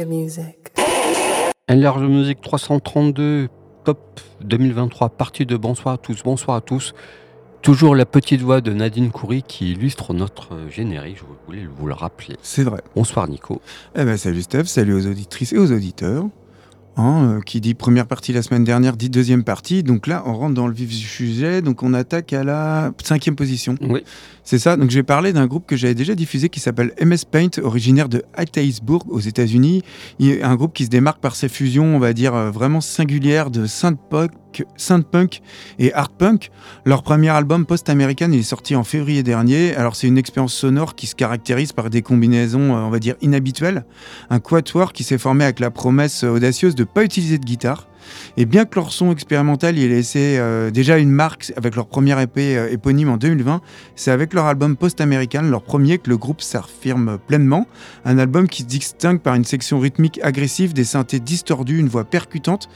your music. LRG Musique 332, top 2023, partie de bonsoir à tous, bonsoir à tous. Toujours la petite voix de Nadine Coury qui illustre notre générique, je voulais vous le rappeler. C'est vrai. Bonsoir Nico. Eh ben, salut Steph, salut aux auditrices et aux auditeurs. Hein, euh, qui dit première partie la semaine dernière, dit deuxième partie. Donc là, on rentre dans le vif du sujet. Donc on attaque à la cinquième position. Oui. C'est ça. Donc je vais parler d'un groupe que j'avais déjà diffusé qui s'appelle MS Paint, originaire de Hattiesburg aux États-Unis. Un groupe qui se démarque par ses fusions, on va dire, euh, vraiment singulières de synth-punk synth-punk et art punk. Leur premier album post-américain est sorti en février dernier. Alors c'est une expérience sonore qui se caractérise par des combinaisons, euh, on va dire, inhabituelles. Un quatuor qui s'est formé avec la promesse audacieuse de ne pas utiliser de guitare. Et bien que leur son expérimental ait laissé euh, déjà une marque avec leur première épée euh, éponyme en 2020, c'est avec leur album post-américain, leur premier, que le groupe s'affirme pleinement. Un album qui se distingue par une section rythmique agressive, des synthés distordus, une voix percutante.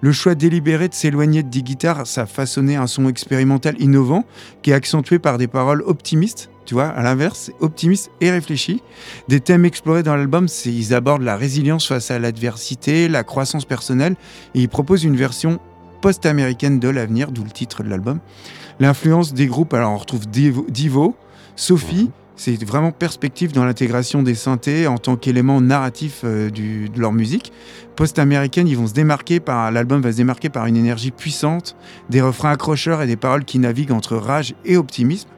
Le choix délibéré de s'éloigner de des guitares, ça a façonné un son expérimental innovant qui est accentué par des paroles optimistes tu vois, à l'inverse, optimiste et réfléchi. Des thèmes explorés dans l'album, ils abordent la résilience face à l'adversité, la croissance personnelle, et ils proposent une version post-américaine de l'avenir, d'où le titre de l'album. L'influence des groupes, alors on retrouve Divo, Sophie, mhm. c'est vraiment perspective dans l'intégration des synthés en tant qu'élément narratif euh, de leur musique. Post-américaine, ils vont se démarquer par l'album va se démarquer par une énergie puissante, des refrains accrocheurs et des paroles qui naviguent entre rage et optimisme.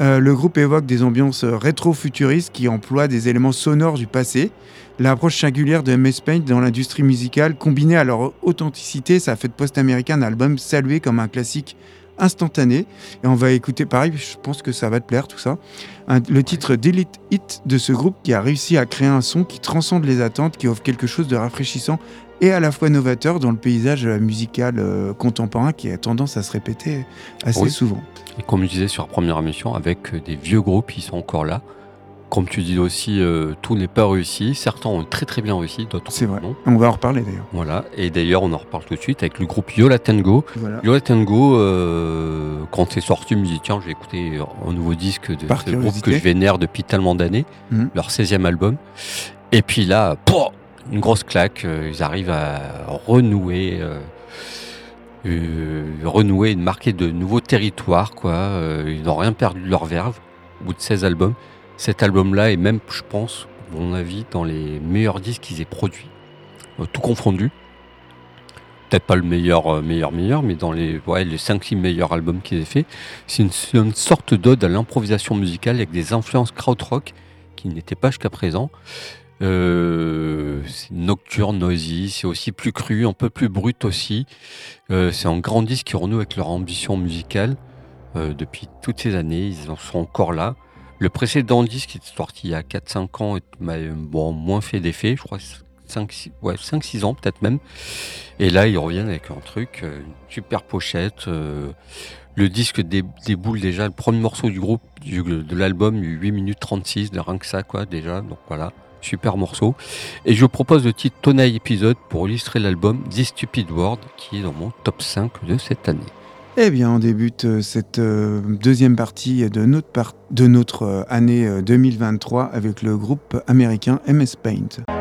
Euh, le groupe évoque des ambiances rétro-futuristes qui emploient des éléments sonores du passé. L'approche singulière de MS Paint dans l'industrie musicale, combinée à leur authenticité, ça a fait de Post-Américain un album salué comme un classique instantané. Et on va écouter, pareil, je pense que ça va te plaire tout ça. le titre Delete Hit de ce groupe qui a réussi à créer un son qui transcende les attentes, qui offre quelque chose de rafraîchissant et à la fois novateur dans le paysage musical euh, contemporain qui a tendance à se répéter assez souvent. Et comme je disais sur la première émission, avec des vieux groupes qui sont encore là. Comme tu dis aussi, euh, tout n'est pas réussi. Certains ont très très bien réussi, d'autres C'est vrai. On va en reparler d'ailleurs. Voilà. Et d'ailleurs, on en reparle tout de suite avec le groupe Yola Tango. Yola Tango, euh, quand c'est sorti, je me dit tiens, j'ai écouté un nouveau disque de ce groupe que je vénère depuis tellement d'années, mhm. leur 16e album. Et puis là, une grosse claque. Euh, ils arrivent à renouer euh, renouer et de marquer de nouveaux territoires. Quoi. Euh, ils n'ont rien perdu de leur verve au bout de 16 albums. Cet album-là est même, je pense, à mon avis, dans les meilleurs disques qu'ils aient produits, euh, tout confondu. Peut-être pas le meilleur, meilleur, meilleur, mais dans les, ouais, les 5-6 meilleurs albums qu'ils aient fait. C'est une, une, sorte d'ode à l'improvisation musicale avec des influences krautrock qui n'étaient pas jusqu'à présent. Euh, c'est nocturne, noisy, c'est aussi plus cru, un peu plus brut aussi. Euh, c'est un grand disque qui renoue avec leur ambition musicale euh, depuis toutes ces années. Ils en sont encore là. Le précédent disque qui est sorti il y a 4-5 ans m'a moins fait d'effet, je crois 5-6 ouais, ans peut-être même. Et là, ils reviennent avec un truc, une super pochette. le disque déboule déjà, le premier morceau du groupe, de l'album, 8 minutes 36, de rien que ça, quoi, déjà. Donc voilà. Super morceau. Et je propose le titre Tonai épisode pour illustrer l'album The Stupid World qui est dans mon top 5 de cette année. Eh bien, on débute euh, cette euh, deuxième partie de notre, de notre euh, année 2023 avec le groupe américain MS Paint.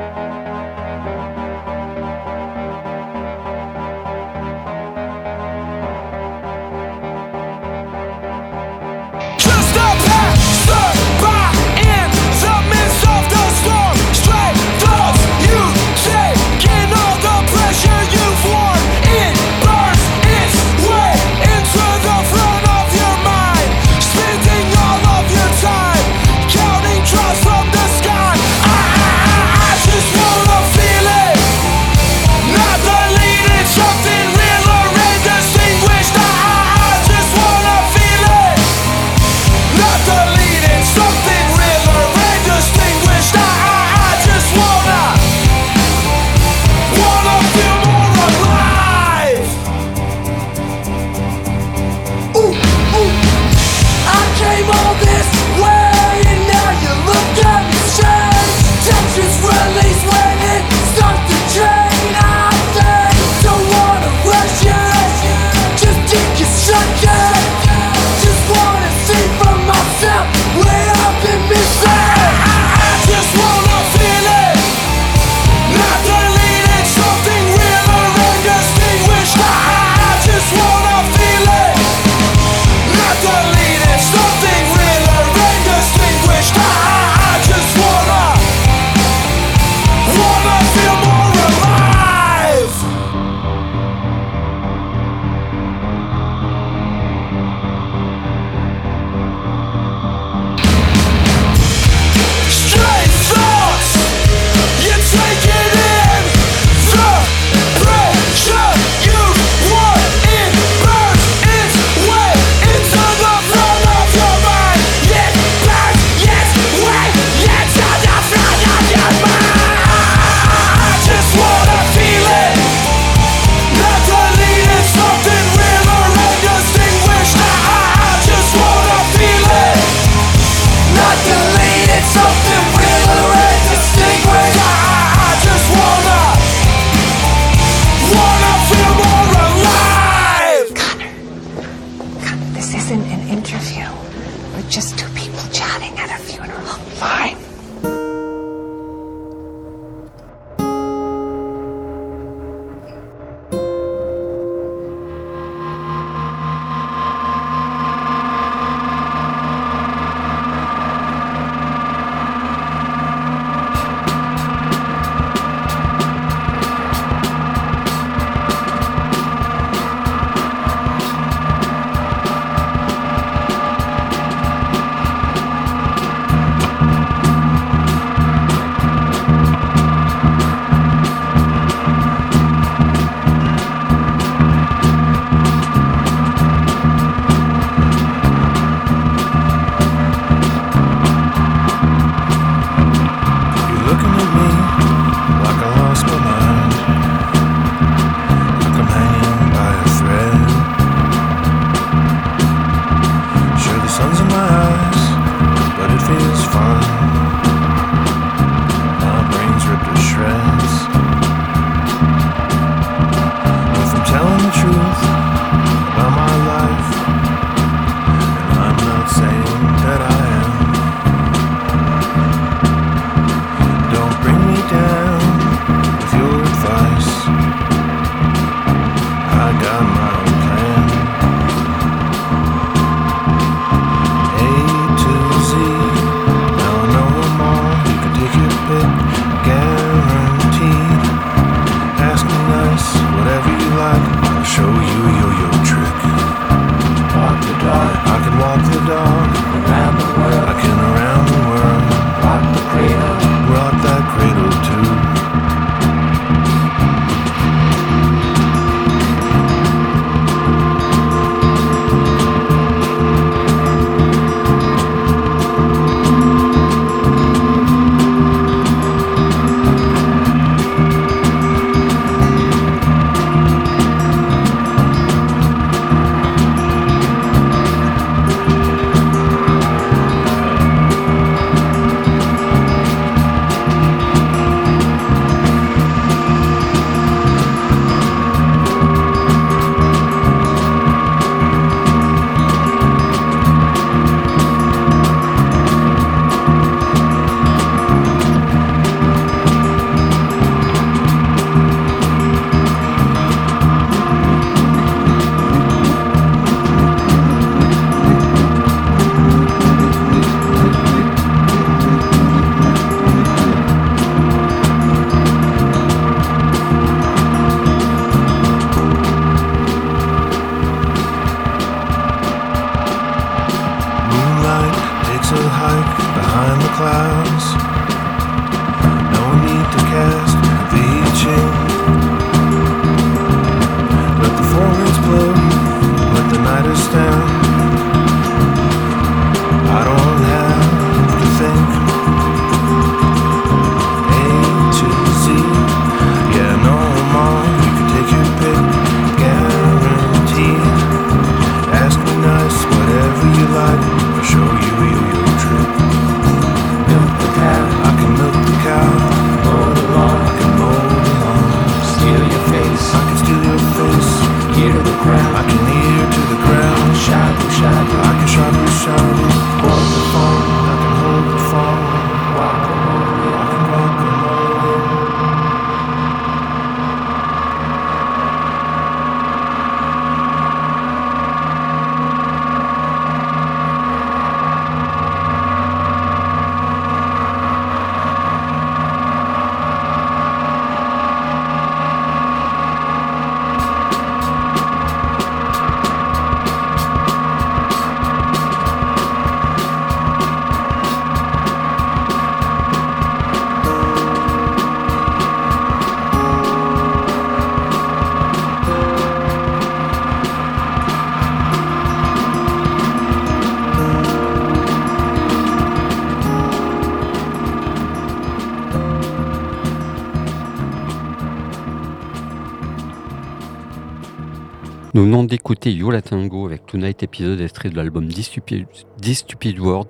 d'écouter Yola Tango avec Tonight épisode extrait de l'album 10 Stupid, Stupid World.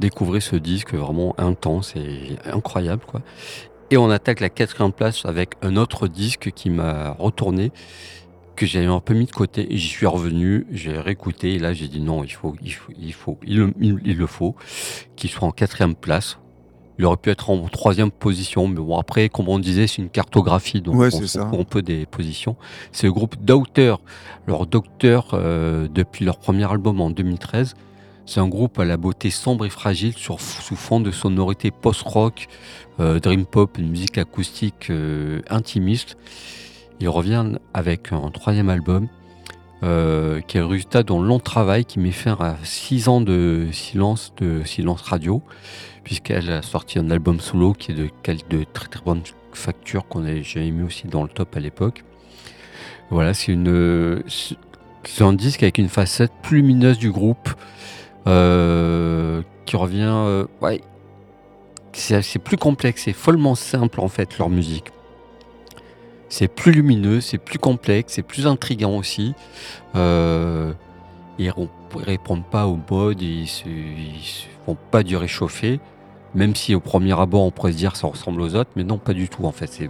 Découvrez ce disque vraiment intense et incroyable. Quoi. Et on attaque la quatrième place avec un autre disque qui m'a retourné, que j'avais un peu mis de côté. J'y suis revenu, j'ai réécouté et là j'ai dit non, il faut, il faut, il, faut, il le faut qu'il soit en quatrième place. Il aurait pu être en troisième position, mais bon après, comme on disait, c'est une cartographie, donc Ouais, on s'en un peu des positions. C'est le groupe Docteur. Alors Docteur, euh, depuis leur premier album en 2013, c'est un groupe à la beauté sombre et fragile sur, sous fond de sonorité post-rock, euh, dream pop, une musique acoustique euh, intimiste. Ils reviennent avec un troisième album euh, qui est le résultat d'un long travail qui met fin à six ans de silence, de silence radio, puisqu'elle a sorti un album solo qui est de, de très très bonne facture qu'on a j'avais mis aussi dans le top à l'époque. Voilà, c'est une un disque avec une facette plus lumineuse du groupe euh, qui revient. euh, ouais, c'est plus complexe, c'est follement simple en fait leur musique. C'est plus lumineux, c'est plus complexe, c'est plus intriguant aussi. Euh, ils ne répondent pas au mode, ils se font pas du réchauffé, même si au premier abord on pourrait se dire ça ressemble aux autres, mais non pas du tout en fait. Il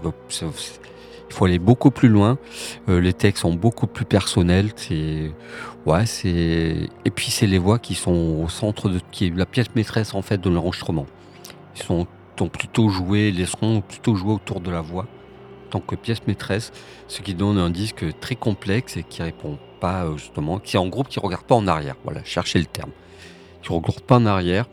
faut aller beaucoup plus loin. Euh, les textes sont beaucoup plus personnels. C'est ouais, c'est et puis c'est les voix qui sont au centre de qui est la pièce maîtresse en fait de l'enregistrement. Ils sont, sont plutôt joués, les ont plutôt joué autour de la voix tant que pièce maîtresse, ce qui donne un disque très complexe et qui répond pas euh, justement, qui est en groupe qui regarde pas en arrière. Voilà, cherchez le terme. Qui regarde pas en arrière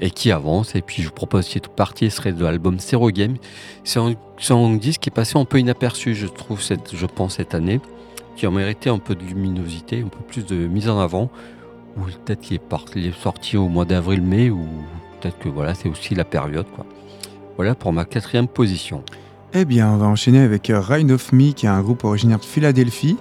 et qui avance. Et puis je vous propose cette partie ce serait de l'album Zero Game. C'est un, disque qui est passé un peu inaperçu, je trouve, cette, je pense cette année, qui a mérité un peu de luminosité, un peu plus de mise en avant. Ou peut-être qu'il est, est sorti au mois d'avril-mai, ou peut-être que voilà, c'est aussi la période. Quoi. Voilà pour ma quatrième position. Eh bien, on va enchaîner avec Ride of Me, qui est un groupe originaire de Philadelphie.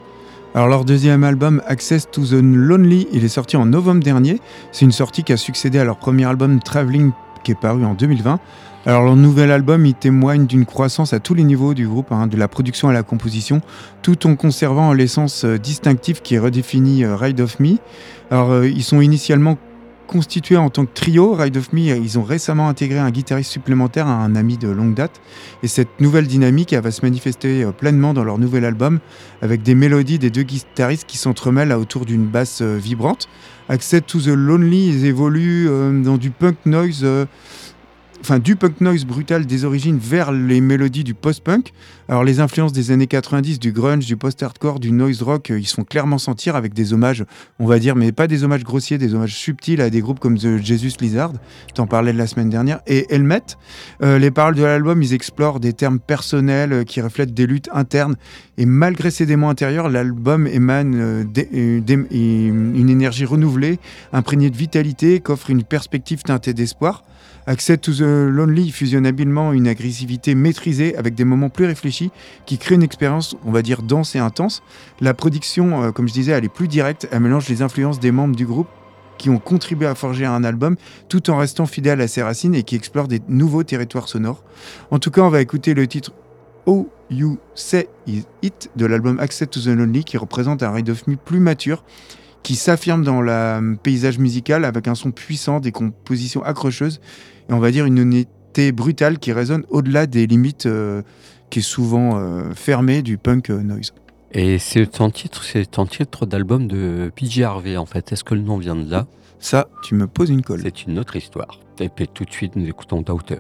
Alors, leur deuxième album, Access to the Lonely, il est sorti en novembre dernier. C'est une sortie qui a succédé à leur premier album, Traveling, qui est paru en 2020. Alors, leur nouvel album, il témoigne d'une croissance à tous les niveaux du groupe, hein, de la production à la composition, tout en conservant l'essence euh, distinctive qui redéfinit euh, Ride of Me. Alors, euh, ils sont initialement constitués en tant que trio. Ride of Me, ils ont récemment intégré un guitariste supplémentaire, un ami de longue date. Et cette nouvelle dynamique, va se manifester euh, pleinement dans leur nouvel album, avec des mélodies des deux guitaristes qui s'entremêlent autour d'une basse euh, vibrante. Access to the Lonely, ils évoluent euh, dans du punk noise, enfin du punk noise brutal des origines vers les mélodies du post-punk. Alors les influences des années 90, du grunge, du post-hardcore, du noise rock, euh, ils se font clairement sentir avec des hommages, on va dire, mais pas des hommages grossiers, des hommages subtils à des groupes comme The Jesus Lizard, t'en parlais de la semaine dernière, et Helmet. Euh, les paroles de l'album, ils explorent des termes personnels euh, qui reflètent des luttes internes. Et malgré ses démons intérieurs, l'album émane une énergie renouvelée, imprégnée de vitalité, qu'offre une perspective teintée d'espoir. Access to the Lonely fusionne habilement une agressivité maîtrisée avec des moments plus réfléchis qui créent une expérience, on va dire, dense et intense. La production, euh, comme je disais, elle est plus directe. Elle mélange les influences des membres du groupe qui ont contribué à forger un album tout en restant fidèle à ses racines et qui explore des nouveaux territoires sonores. En tout cas, on va écouter le titre Oh You Say It de l'album Access to the Lonely qui représente un Ride of Me plus mature qui s'affirme dans le paysage musical avec un son puissant, des compositions accrocheuses et on va dire une honnêteté brutale qui résonne au-delà des limites euh, qui est souvent euh, fermée du punk euh, noise. Et c'est un titre, c'est un titre d'album de PJ Harvey en fait. Est-ce que le nom vient de là? Ça, tu me poses une colle. C'est une autre histoire. Et puis tout de suite, nous écoutons Daughter.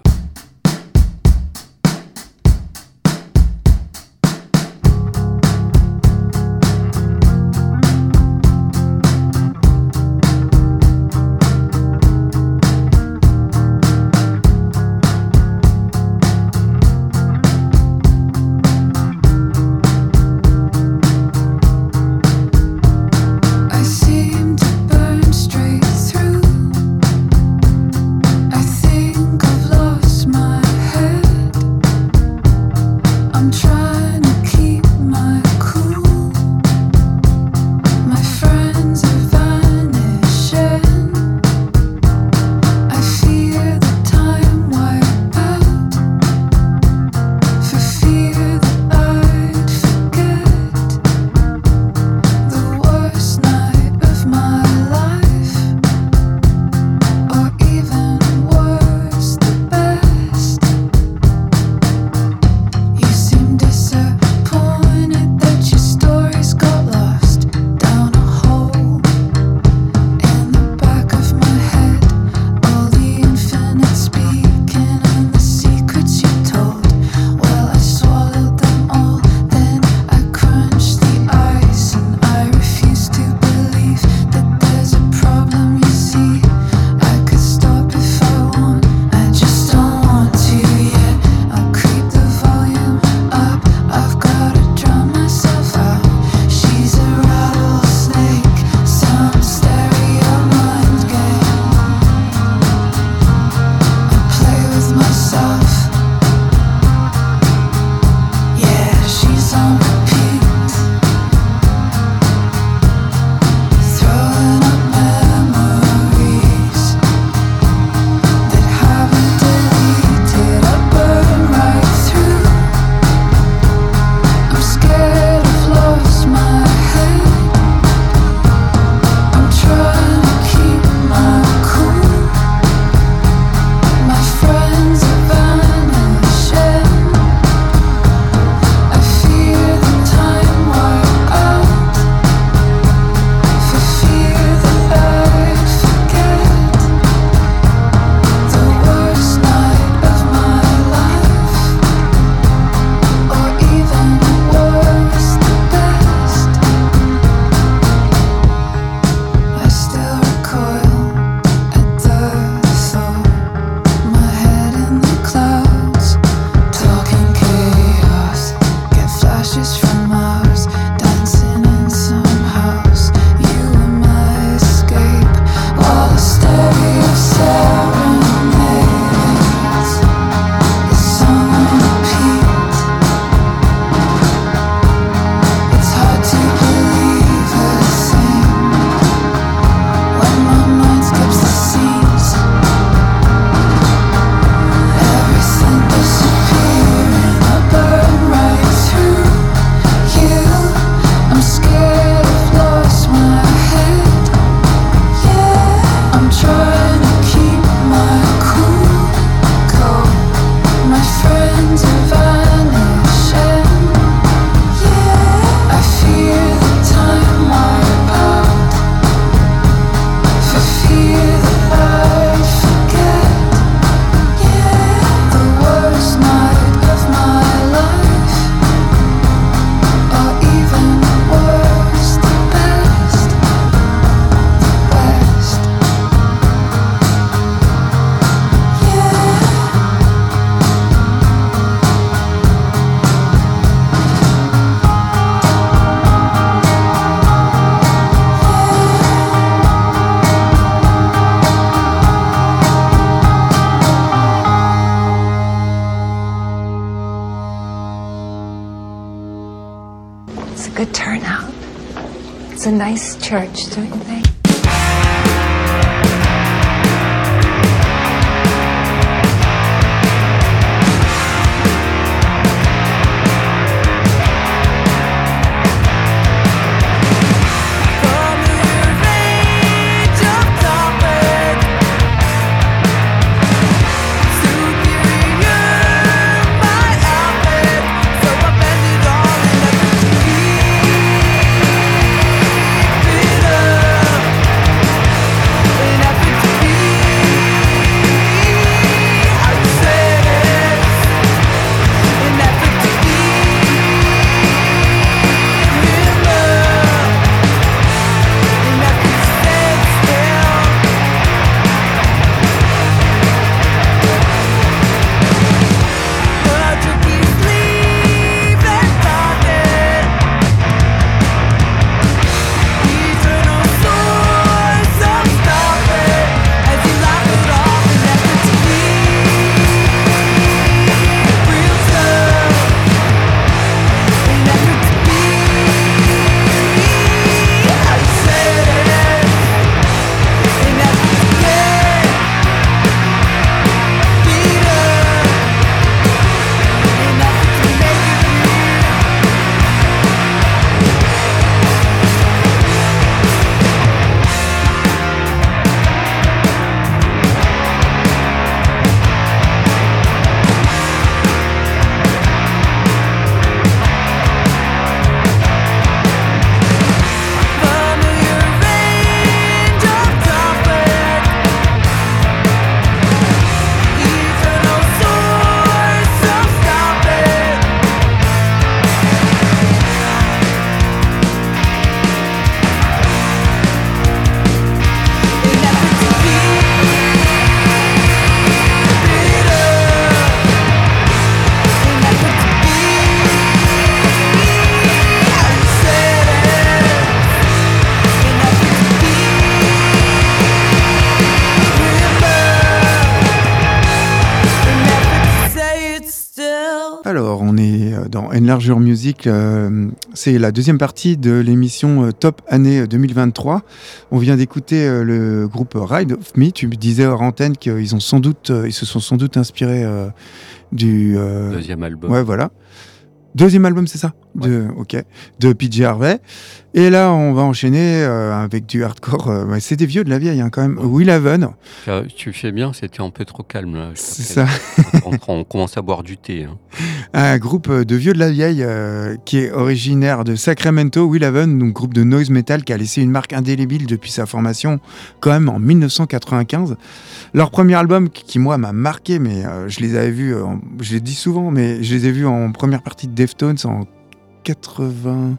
Church, don't you euh, Enlargeur Music. euh, c'est la deuxième partie de l'émission euh, Top Année 2023. On vient d'écouter euh, le groupe Ride of Me. Tu me disais hors antenne qu'ils ont sans doute, euh, ils se sont sans doute inspirés euh, du. euh, Deuxième album. Ouais, voilà. Deuxième album, c'est ça de, Ok. De PJ Harvey. Et là, on va enchaîner euh, avec du hardcore. euh, c'est des vieux de la vieille, hein, quand même. Will Haven, Tu, fais bien, c'était un peu trop calme là. c'est ça. On, on commence à boire du thé. hein. Un groupe de vieux de la vieille euh, qui est originaire de Sacramento, Will Haven, donc groupe de noise metal qui a laissé une marque indélébile depuis sa formation, quand même en 1995. Leur premier album, qui, moi m'a marqué, mais euh, je les avais vus, euh, en- je l'ai dit souvent, mais je les ai vus en première partie de Deftones en 80.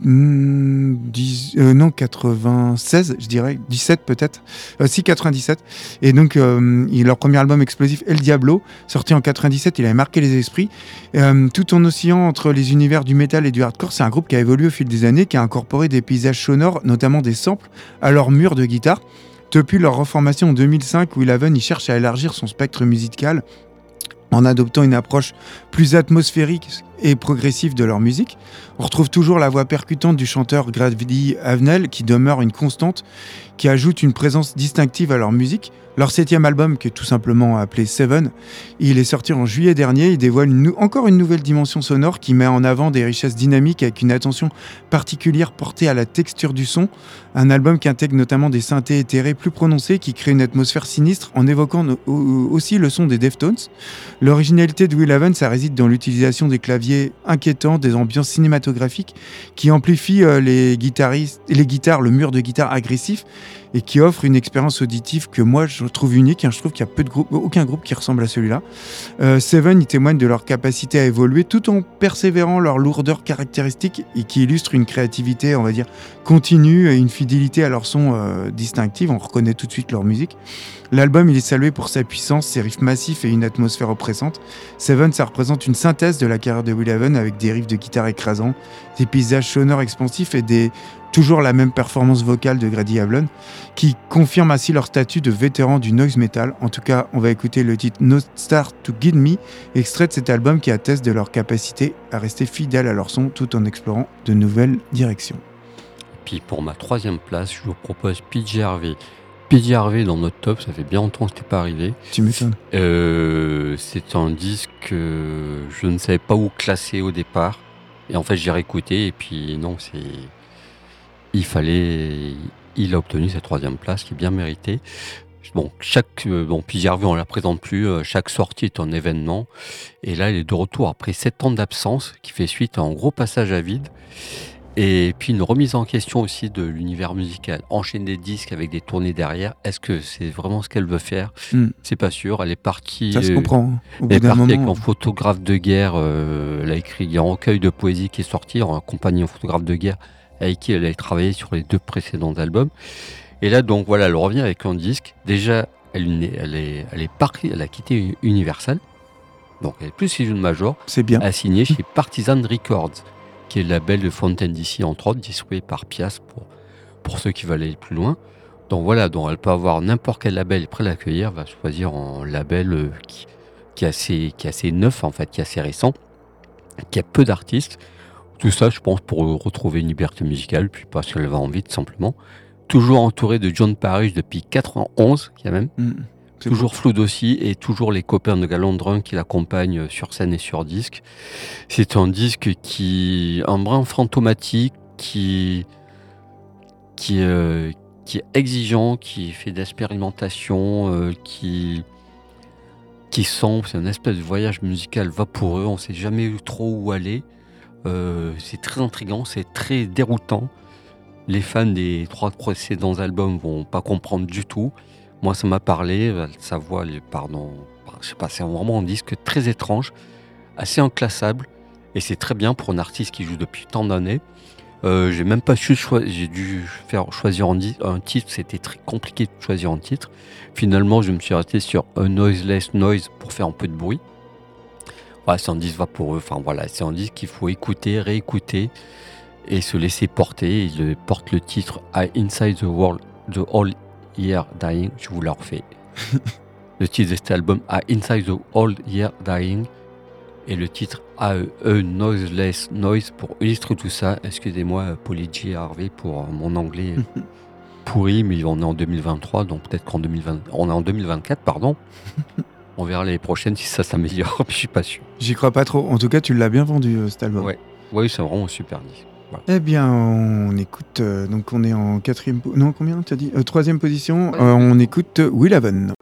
Hmm, 10, euh, non, 96, je dirais, 17 peut-être, Euh, si 97. Et donc, euh, leur premier album explosif, El Diablo, sorti en 97, il avait marqué les esprits. Euh, tout en oscillant entre les univers du métal et du hardcore, c'est un groupe qui a évolué au fil des années, qui a incorporé des paysages sonores, notamment des samples, à leur mur de guitare. Depuis leur reformation en 2005, Will Haven, il cherche à élargir son spectre musical en adoptant une approche plus atmosphérique et progressive de leur musique. On retrouve toujours la voix percutante du chanteur Grady Avenel qui demeure une constante, qui ajoute une présence distinctive à leur musique. Leur septième album, qui est tout simplement appelé Seven, il est sorti en juillet dernier. Il dévoile encore une nouvelle dimension sonore qui met en avant des richesses dynamiques avec une attention particulière portée à la texture du son. Un album qui intègre notamment des synthés éthérés plus prononcés qui créent une atmosphère sinistre en évoquant aussi le son des Deftones. L'originalité de Will Haven, ça réside dans l'utilisation des claviers inquiétants, des ambiances cinématographiques qui amplifient euh, les, guitaristes, les guitares, le mur de guitare agressif et qui offrent une expérience auditive que moi je trouve unique. hein. Je trouve qu'il y a peu de groupes, aucun groupe qui ressemble à celui-là. Euh, Seven, ils témoignent de leur capacité à évoluer tout en persévérant leur lourdeur caractéristique et qui illustre une créativité, on va dire, continue et une fidélité à leur son euh, distinctive. On reconnaît tout de suite leur musique. L'album, il est salué pour sa puissance, ses riffs massifs et une atmosphère oppressante. Seven, ça représente une synthèse de la carrière de Will Haven avec des riffs de guitare écrasants, des paysages sonores expansifs et des toujours la même performance vocale de Grady Havlon, qui confirme ainsi leur statut de vétéran du noise metal. En tout cas, on va écouter le titre No Star to Guide Me, extrait de cet album qui atteste de leur capacité à rester fidèles à leur son tout en explorant de nouvelles directions. Puis pour ma troisième place, je vous propose PJ Harvey. PJ Harvey dans notre top, ça fait bien longtemps que c'était pas arrivé. Tu m'étonnes. Euh, c'est un disque que je ne savais pas où classer au départ. Et en fait, j'ai réécouté et puis non, c'est. Il fallait. Il a obtenu sa troisième place qui est bien méritée. Bon, chaque. euh, Bon, Harvey, on la présente plus. euh, Chaque sortie est un événement. Et là, il est de retour après sept ans d'absence qui fait suite à un gros passage à vide. Et puis une remise en question aussi de l'univers musical. Enchaîner des disques avec des tournées derrière. Est-ce que c'est vraiment ce qu'elle veut faire? Hmm. C'est pas sûr. Elle est partie. Ça se euh, comprend. hein. Elle est partie avec un moment. photographe de guerre. euh, elle a écrit il y a un recueil de poésie qui est sorti en accompagnant un photographe de guerre avec qui elle a travaillé sur les deux précédents albums. Et là, donc voilà, elle revient avec un disque. Déjà, elle, elle est, elle est partie, elle a quitté Universal. Donc elle est plus chez une major C'est bien. a signé chez Partisan Records, qui est le label de Fontaine DC, entre autres, distribué par Pias pour, pour ceux qui veulent aller plus loin. Donc voilà, donc elle peut avoir n'importe quel label prêt à l'accueillir, va choisir un label euh, qui, qui, est assez, qui est assez neuf, en fait, qui est assez récent, qui a peu d'artistes. Tout ça, je pense, pour retrouver une liberté musicale, puis parce qu'elle va envie, tout simplement. Toujours entouré de John Parrish depuis 91, quand même. C'est Toujours Flood aussi et toujours les copains de Galandrin qui l'accompagnent sur scène et sur disque. C'est un disque qui, un brin fantomatique, qui, qui, euh, qui est exigeant, qui fait d'expérimentation, euh, qui, qui sent, c'est un espèce de voyage musical vaporeux. On sait jamais trop où aller. Euh, c'est très intriguant, c'est très déroutant. Les fans des trois précédents albums vont pas comprendre du tout. Moi, ça m'a parlé. Sa voix, pardon, je sais pas, c'est vraiment un disque très étrange, assez inclassable, et c'est très bien pour un artiste qui joue depuis tant d'années. Euh, j'ai même pas su choisir, j'ai dû faire choisir un, titre, c'était très compliqué de choisir un titre. Finalement, je me suis resté sur un noiseless noise pour faire un peu de bruit. Voilà, c'est un disque vaporeux, enfin voilà, c'est un disque qu'il faut écouter, réécouter et se laisser porter. Il porte le titre I Inside the World, the All Year Dying, je vous le refais. le titre de cet album A Inside the Old Year Dying et le titre A E Noiseless Noise pour illustrer tout ça. Excusez-moi, G. Harvey, pour euh, mon anglais pourri, mais on est en 2023, donc peut-être qu'en 2020, on est en 2024, pardon. on verra l'année prochaine si ça s'améliore, je suis pas sûr. J'y crois pas trop. En tout cas, tu l'as bien vendu, euh, cet album. Ouais. Oui, c'est vraiment un super disque. Eh bien, on écoute. euh, donc, on est en quatrième. Non, combien t'as dit Euh, Troisième position. Ouais. Euh, on écoute Will Haven.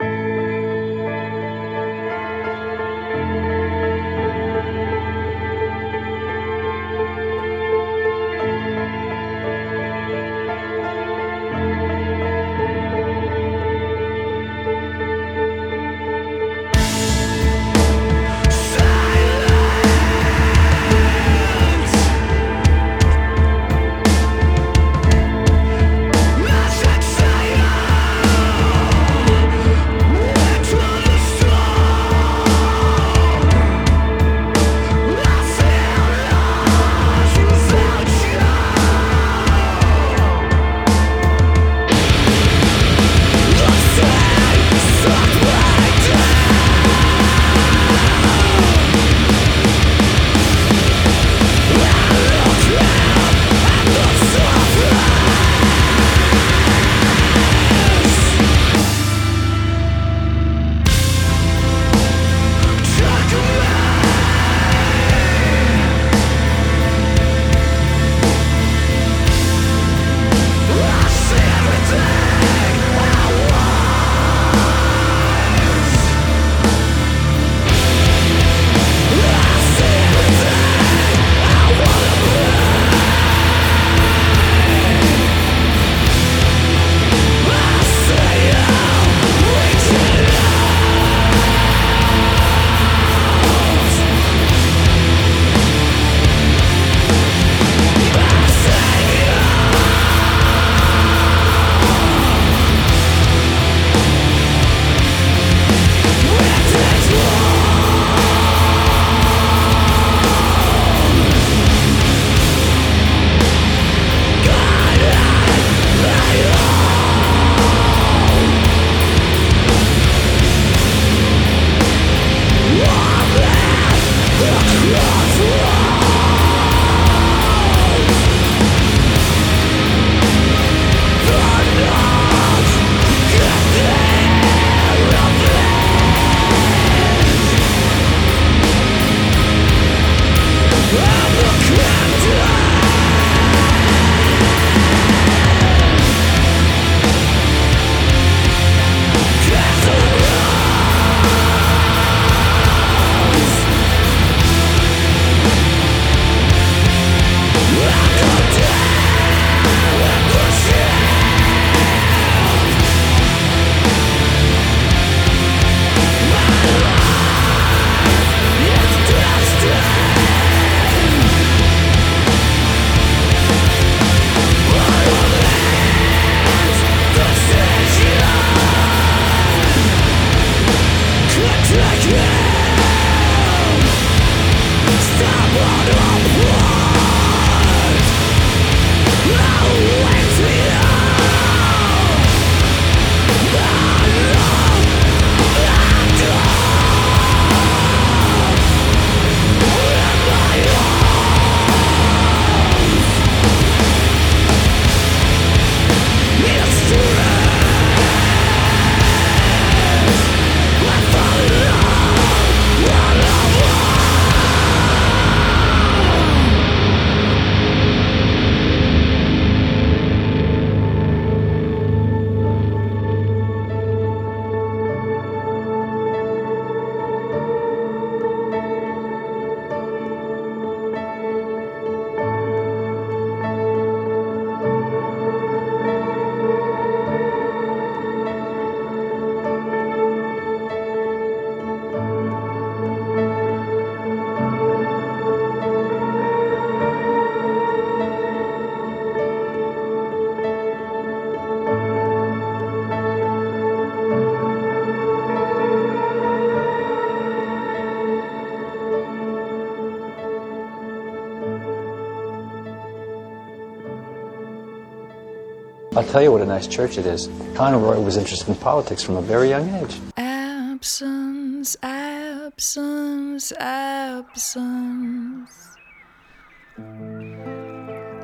I'll tell you what a nice church it is. Conroy was interested in politics from a very young age. Absence, absence, absence.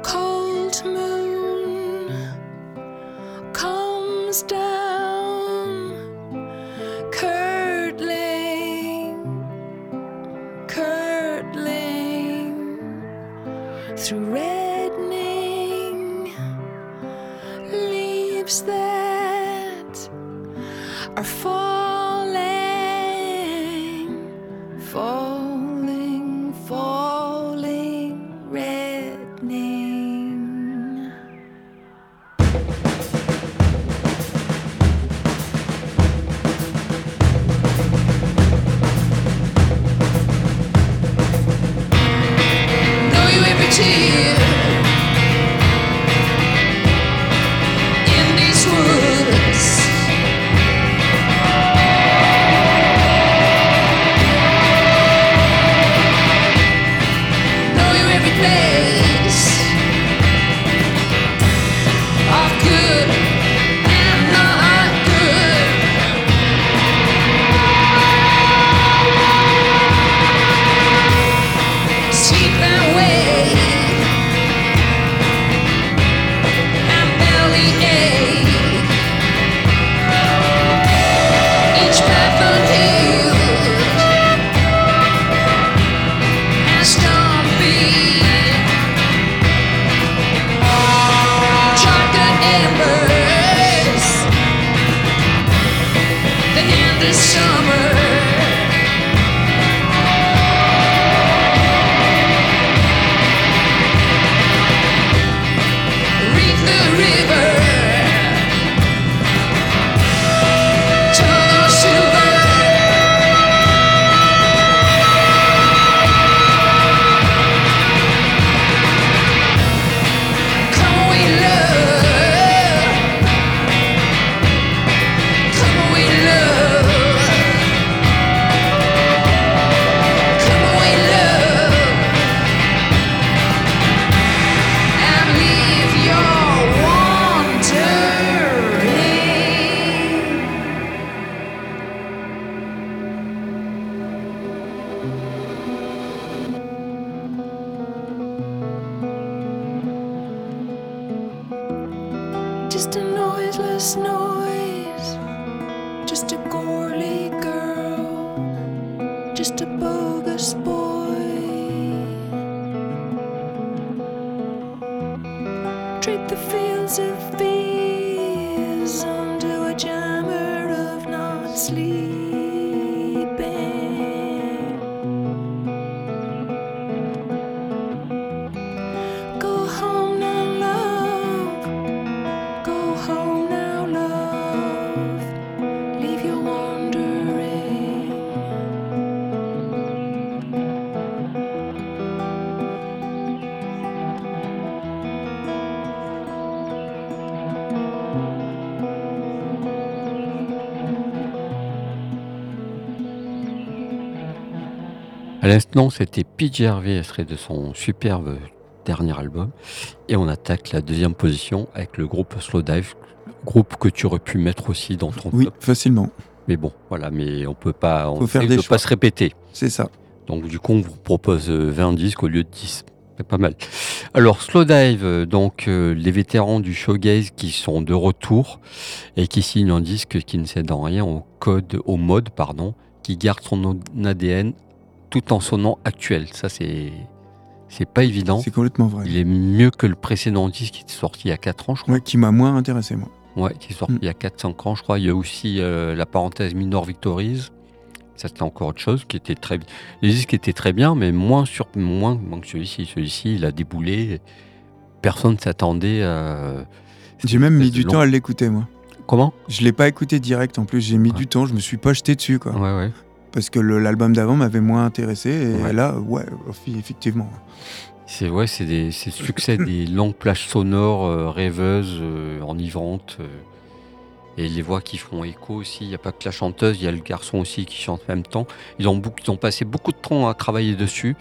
Cold moon comes down, curdling, curdling through reddening leaves that are falling, falling, falling, reddening. Just a noiseless noise, À l'instant, c'était PJ Harvey, extrait de son superbe dernier album. Et on attaque la deuxième position avec le groupe Slowdive, groupe que tu aurais pu mettre aussi dans ton Oui, top. facilement. Mais bon, voilà, mais on peut pas, on Faut faire essaie des de choix. pas se répéter. C'est ça. Donc du coup, on vous propose euh, 20 disques au lieu de 10. C'est pas mal. Alors Slowdive, euh, donc euh, les vétérans du showgaze qui sont de retour et qui signent un disque qui ne cède en rien au code, au mode, pardon, qui garde son ADN tout en son nom actuel. Ça c'est c'est pas évident. C'est complètement vrai. Il est mieux que le précédent disque qui est sorti il y a 4 ans, je crois. Ouais, qui m'a moins intéressé, moi. Ouais, qui est sorti Mm. il y a 4-5 ans, je crois. Il y a aussi euh, la parenthèse Minor Victories. Ça, c'était encore autre chose qui était très. Les disques étaient très bien, mais moins, sur... moins, que celui-ci. Celui-ci, il a déboulé. Personne ne s'attendait à. J'ai même mis du long- temps à l'écouter, moi. Comment? Je l'ai pas écouté direct en plus, j'ai mis Ouais. du temps, je me suis pas jeté dessus quoi. Ouais, ouais. Parce que l'album d'avant m'avait moins intéressé et Ouais. là, ouais, effectivement. C'est ouais, c'est des c'est le succès des longues plages sonores euh, rêveuses, euh, enivrantes. euh, et les voix qui font écho aussi. Il n'y a pas que la chanteuse, il y a le garçon aussi qui chante en même temps. Ils ont, ils ont passé beaucoup de temps à travailler dessus.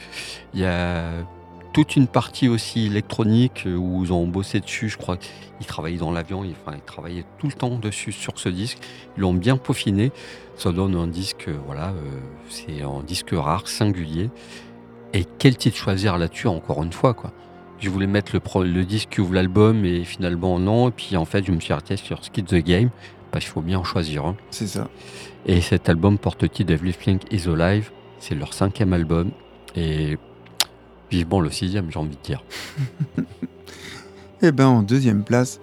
Il y a toute une partie aussi électronique où ils ont bossé dessus. Je crois qu'ils travaillaient dans l'avion, ils, enfin, ils travaillaient tout le temps dessus sur ce disque. Ils l'ont bien peaufiné. Ça donne un disque, euh, voilà, euh, c'est un disque rare, singulier. Et quel titre choisir là-dessus, encore une fois, quoi. Je voulais mettre le, pro- le disque qui ouvre l'album et finalement non. Et puis en fait, je me suis arrêté sur Skid the Game parce qu'il faut bien en choisir un. C'est ça. Et cet album porte le titre Everything is Alive. C'est leur cinquième album. Et vivement le sixième, j'ai envie de dire. Et ben en deuxième place,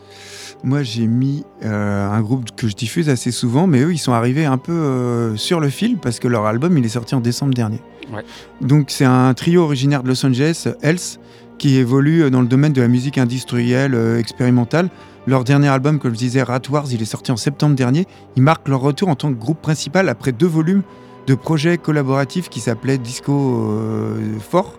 moi j'ai mis euh, un groupe que je diffuse assez souvent, mais eux ils sont arrivés un peu euh, sur le fil parce que leur album il est sorti en décembre dernier. Ouais. Donc c'est un trio originaire de Los Angeles, Else, qui évolue dans le domaine de la musique industrielle euh, expérimentale. Leur dernier album, comme je disais, Rat Wars, il est sorti en septembre dernier. Ils marquent leur retour en tant que groupe principal après deux volumes de projets collaboratifs qui s'appelaient Disco euh, Fort.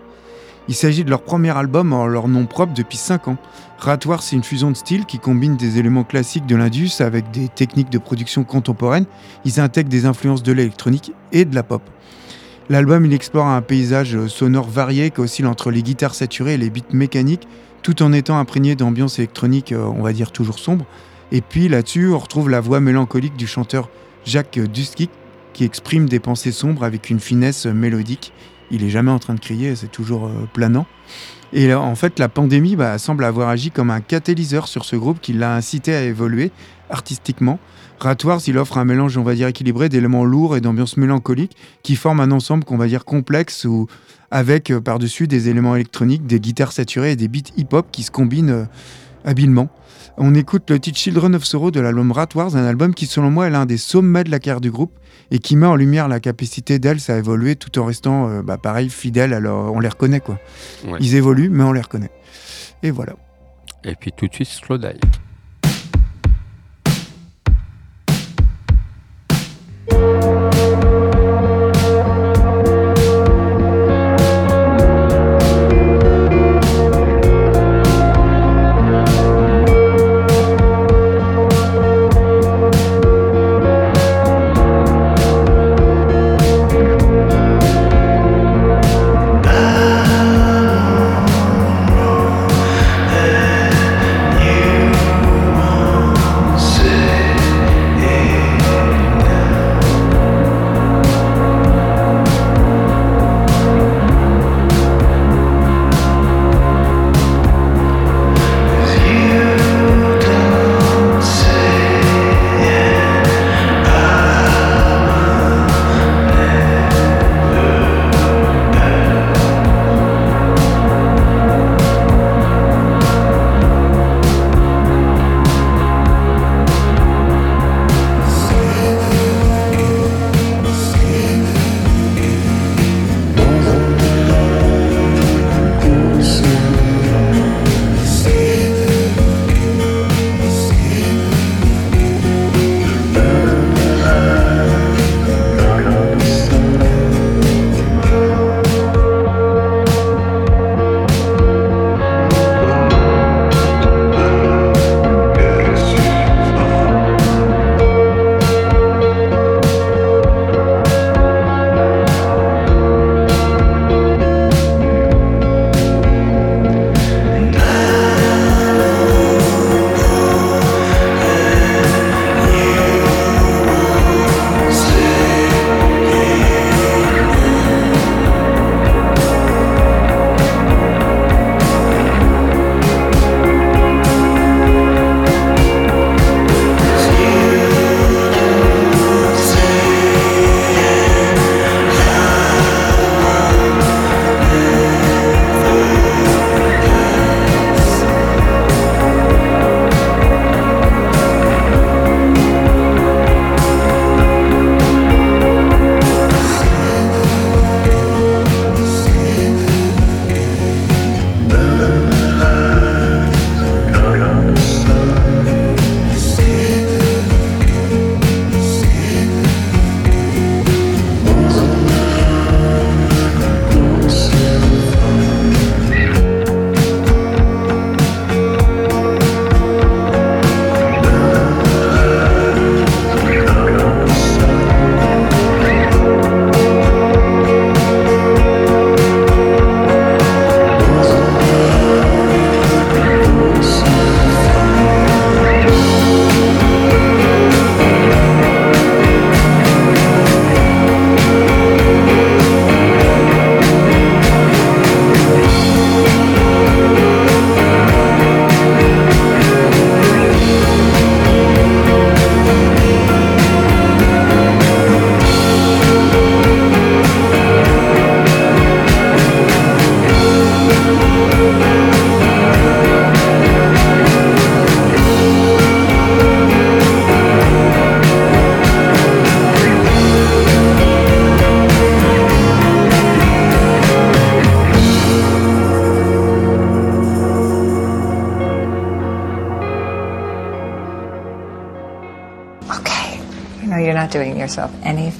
Il s'agit de leur premier album en leur nom propre depuis 5 ans. Ratoire, c'est une fusion de styles qui combine des éléments classiques de l'indus avec des techniques de production contemporaines. Ils intègrent des influences de l'électronique et de la pop. L'album, il explore un paysage sonore varié qui oscille entre les guitares saturées et les beats mécaniques, tout en étant imprégné d'ambiance électronique, euh, on va dire toujours sombre. Et puis là-dessus, on retrouve la voix mélancolique du chanteur Jacques Duskic qui exprime des pensées sombres avec une finesse mélodique. Il est jamais en train de crier, c'est toujours euh, planant. Et en fait, la pandémie bah, semble avoir agi comme un catalyseur sur ce groupe qui l'a incité à évoluer artistiquement. Ratwars, il offre un mélange, on va dire, équilibré d'éléments lourds et d'ambiance mélancolique qui forment un ensemble qu'on va dire complexe ou avec euh, par-dessus des éléments électroniques, des guitares saturées et des beats hip-hop qui se combinent euh, habilement. On écoute le titre Children of Sorrow de l'album Ratwars, un album qui, selon moi, est l'un des sommets de la carrière du groupe et qui met en lumière la capacité d'Els à évoluer tout en restant, euh, bah, pareil, fidèles. Alors, on les reconnaît, quoi. Ouais. Ils évoluent, mais on les reconnaît. Et voilà. Et puis tout de suite, Slow Dive.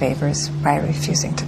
Favors by refusing to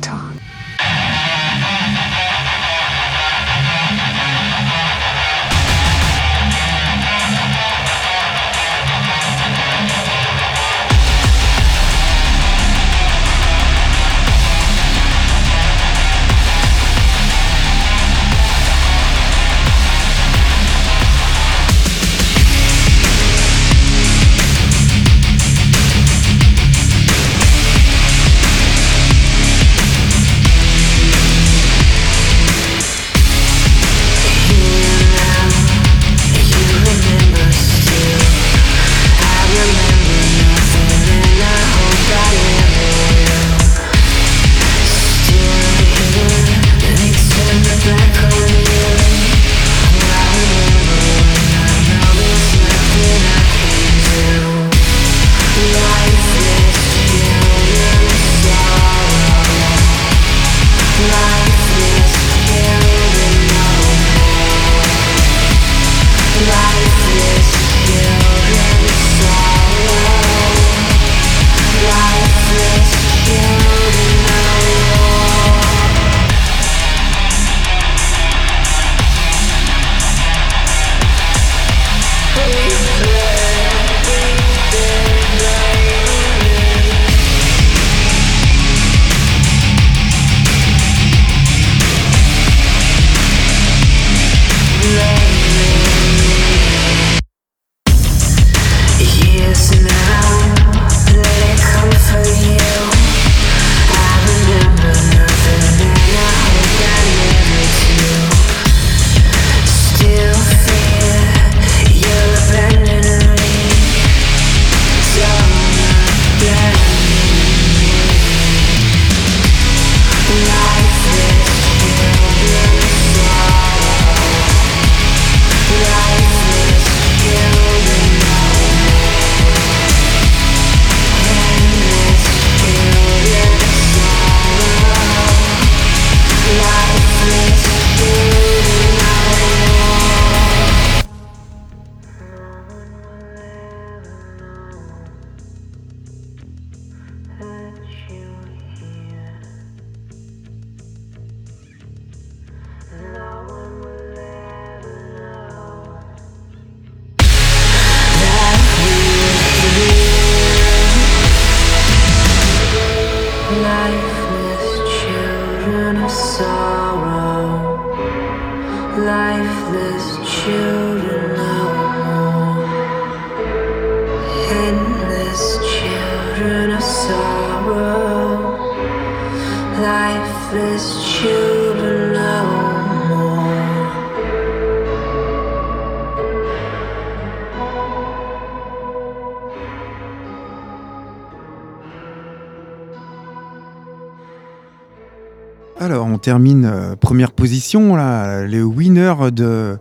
termine euh, première position, là, les winners de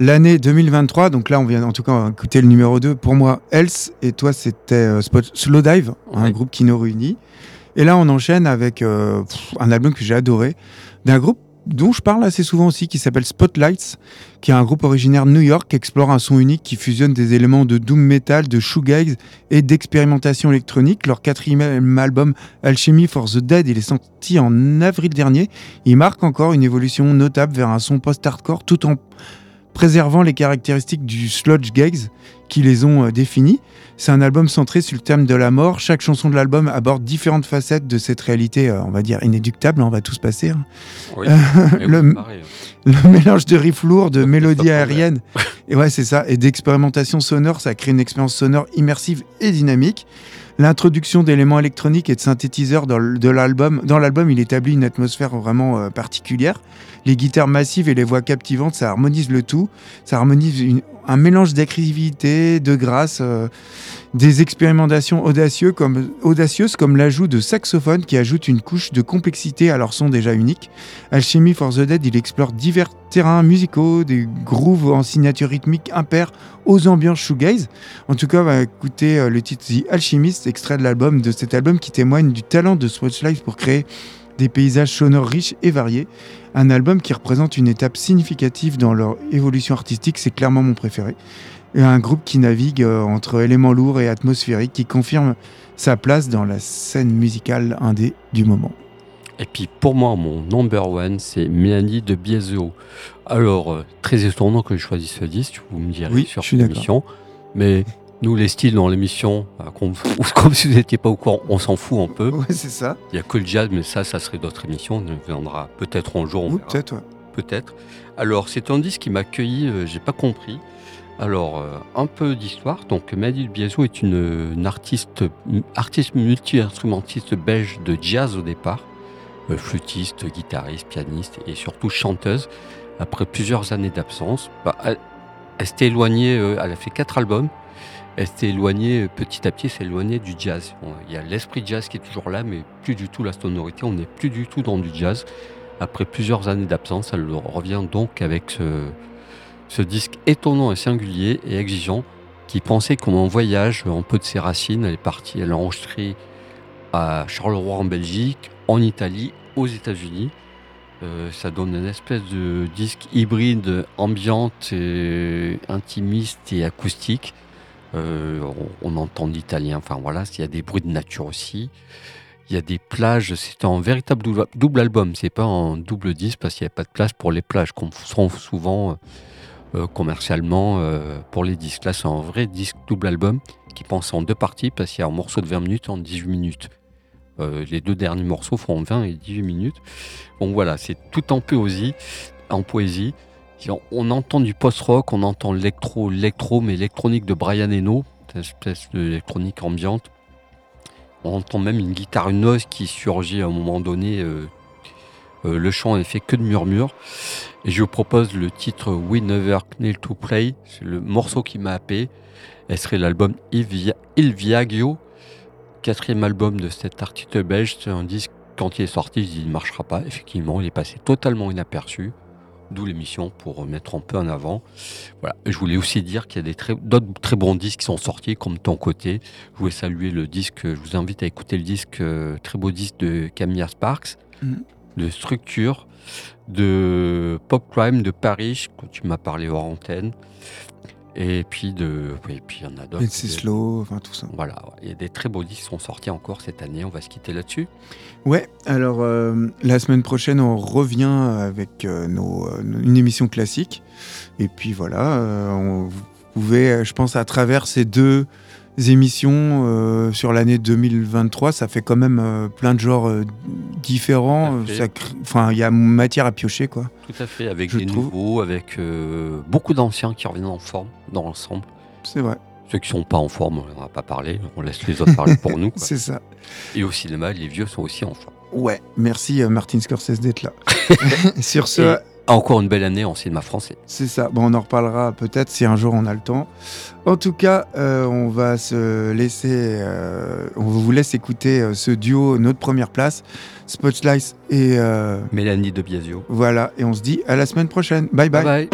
l'année 2023. Donc là, on vient en tout cas écouter le numéro 2. Pour moi, Else, et toi, c'était euh, Spot- Slow Dive, un groupe qui nous réunit. Et là, on enchaîne avec euh, pff, un album que j'ai adoré, d'un groupe dont je parle assez souvent aussi, qui s'appelle Spotlights, qui est un groupe originaire de New York qui explore un son unique qui fusionne des éléments de doom metal, de shoegaze et d'expérimentation électronique. Leur quatrième album, Alchemy for the Dead, il est sorti en avril dernier. Il marque encore une évolution notable vers un son post-hardcore tout en préservant les caractéristiques du sludge gaze qui les ont euh, définis. C'est un album centré sur le thème de la mort. Chaque chanson de l'album aborde différentes facettes de cette réalité, euh, on va dire, inéductable. On va tous passer. hein. Oui. Le- pareil. Le mélange de riffs lourds, de mélodies aériennes, et ouais, c'est ça, et d'expérimentation sonore, ça crée une expérience sonore immersive et dynamique. L'introduction d'éléments électroniques et de synthétiseurs dans l'album, dans l'album, il établit une atmosphère vraiment euh, particulière. Les guitares massives et les voix captivantes, ça harmonise le tout. Ça harmonise un mélange d'agressivité, de grâce, euh, des expérimentations audacieuses comme, l'ajout de saxophones qui ajoute une couche de complexité à leur son déjà unique. Alchemy for the Dead, il explore divers terrains musicaux, des grooves en signature rythmique impair aux ambiances shoegaze. En tout cas, on va écouter euh, le titre The Alchemist, extrait de l'album de cet album qui témoigne du talent de Swatchlife pour créer des paysages sonores riches et variés. Un album qui représente une étape significative dans leur évolution artistique, c'est clairement mon préféré. et un groupe qui navigue euh, entre éléments lourds et atmosphériques, qui confirme sa place dans la scène musicale indé du moment. Et puis pour moi, mon number one, c'est Mélanie de Biezeo. Alors, euh, très étonnant que je choisisse ce disque, vous me direz Oui, sur émission. Mais nous, les styles dans l'émission, bah, qu'on- comme si vous n'étiez pas au courant, on s'en fout un peu. Ouais, c'est ça. Il n'y a que le jazz, mais ça, ça serait d'autres émissions. On viendra peut-être un jour, on Ou verra. peut-être, ouais. peut-être. Alors, c'est un disque qui m'a accueilli, euh, j'ai pas compris. Alors, euh, un peu d'histoire. Donc, de Biezou est une, une artiste, une artiste multi-instrumentiste belge de jazz au départ, Euh, flûtiste, guitariste, pianiste et surtout chanteuse. Après plusieurs années d'absence, bah, elle, elle s'était éloignée, euh, elle a fait quatre albums. Elle s'était éloignée petit à petit, s'est éloignée du jazz. Il y a l'esprit jazz qui est toujours là, mais plus du tout la sonorité. On n'est plus du tout dans du jazz. Après plusieurs années d'absence, elle revient donc avec ce, ce disque étonnant et singulier et exigeant qui pensait comme un voyage un peu de ses racines. Elle est partie, elle a enregistré à Charleroi en Belgique, en Italie, aux États-Unis. Euh, ça donne une espèce de disque hybride, ambiante, et intimiste et acoustique. Euh, on, entend l'italien, enfin voilà, il y a des bruits de nature aussi. Il y a des plages, c'est un véritable double, double album, c'est pas un double disque parce qu'il n'y a pas de place pour les plages, qu'on trouve souvent euh, commercialement euh, pour les disques. Là, c'est un vrai disque double album qui pense en deux parties parce qu'il y a un morceau de 20 minutes en 18 minutes. Les deux derniers morceaux font 20 et 18 minutes. Donc voilà, c'est tout en poésie, en poésie. On, entend du post-rock, on entend l'électro, l'électro, mais électronique de Brian Eno, cette espèce d'électronique ambiante. On entend même une guitare noise qui surgit à un moment donné. euh, euh, le chant est fait que de murmures. Et je vous propose le titre We Never Kneel to Play. C'est le morceau qui m'a happé. Elle serait l'album Il, Via- Il Viaggio, quatrième album de cet artiste belge. C'est un disque, quand il est sorti, il ne marchera pas. Effectivement, il est passé totalement inaperçu. D'où l'émission pour mettre un peu en avant. Voilà. Je voulais aussi dire qu'il y a des très- d'autres très bons disques qui sont sortis, comme Ton Côté. Je voulais saluer le disque, je vous invite à écouter le disque, euh, très beau disque de Camilla Sparks, Mhm. de Structure, de Pop Crime de Paris, que tu m'as parlé hors antenne. Et puis, de, et puis il y en a d'autres. Slow, enfin tout ça. Voilà, il y a des très beaux disques qui sont sortis encore cette année. On va se quitter là-dessus. Ouais, alors euh, la semaine prochaine, on revient avec euh, nos, euh, une émission classique. Et puis voilà, on, vous pouvez, je pense, à travers ces deux émissions euh, sur l'année 2023, ça fait quand même euh, plein de genres euh, différents. Enfin, il y a matière à piocher, quoi. Tout à fait, avec Je des trouve. nouveaux, avec beaucoup d'anciens qui reviennent en forme dans l'ensemble. C'est vrai, Ceux qui sont pas en forme, on n'en a pas parlé. On laisse les autres parler pour nous. c'est ça. Et au cinéma, les vieux sont aussi en forme. Ouais, merci Martin Scorsese d'être là. sur ce, Et encore une belle année en cinéma français. C'est ça. Bon, on en reparlera peut-être si un jour on a le temps. En tout cas, euh, on va se laisser, euh, on vous laisse écouter euh, ce duo, notre première place, Spotlight et Mélanie de Biasio. voilà. Et on se dit à la semaine prochaine. bye. bye. bye.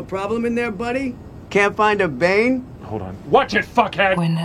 have a problem in there, buddy? Can't find a Bane? Hold on. Watch it, fuckhead! When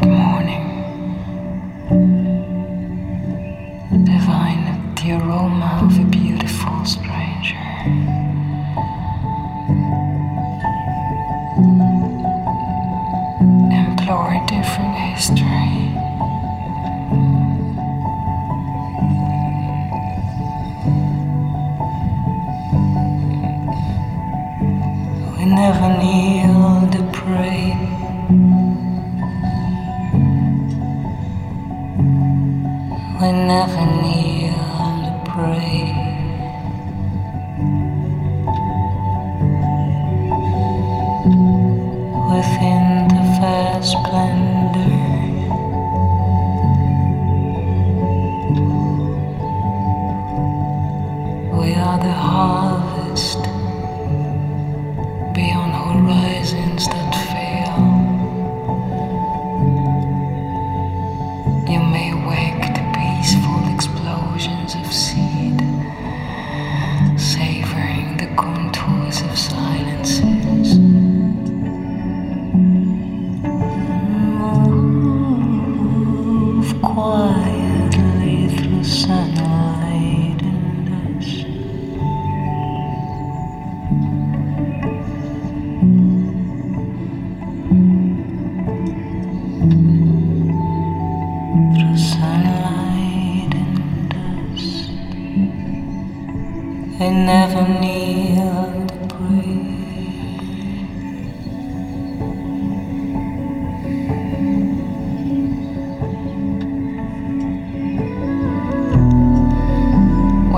with more.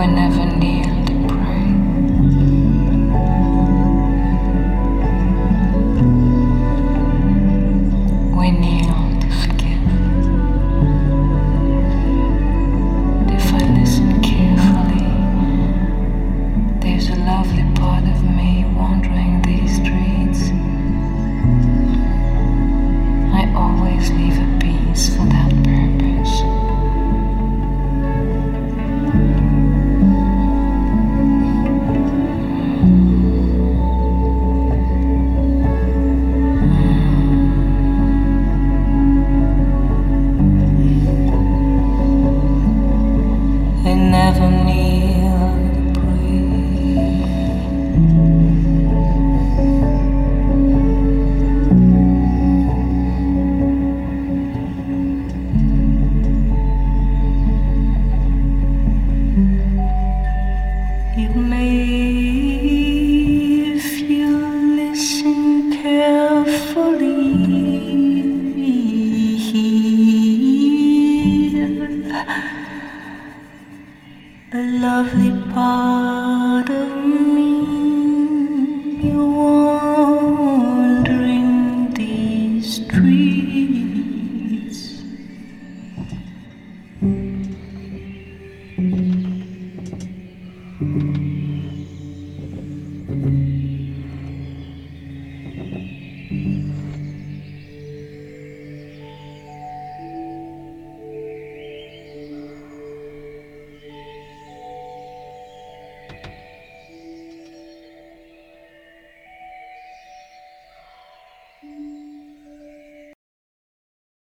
never near.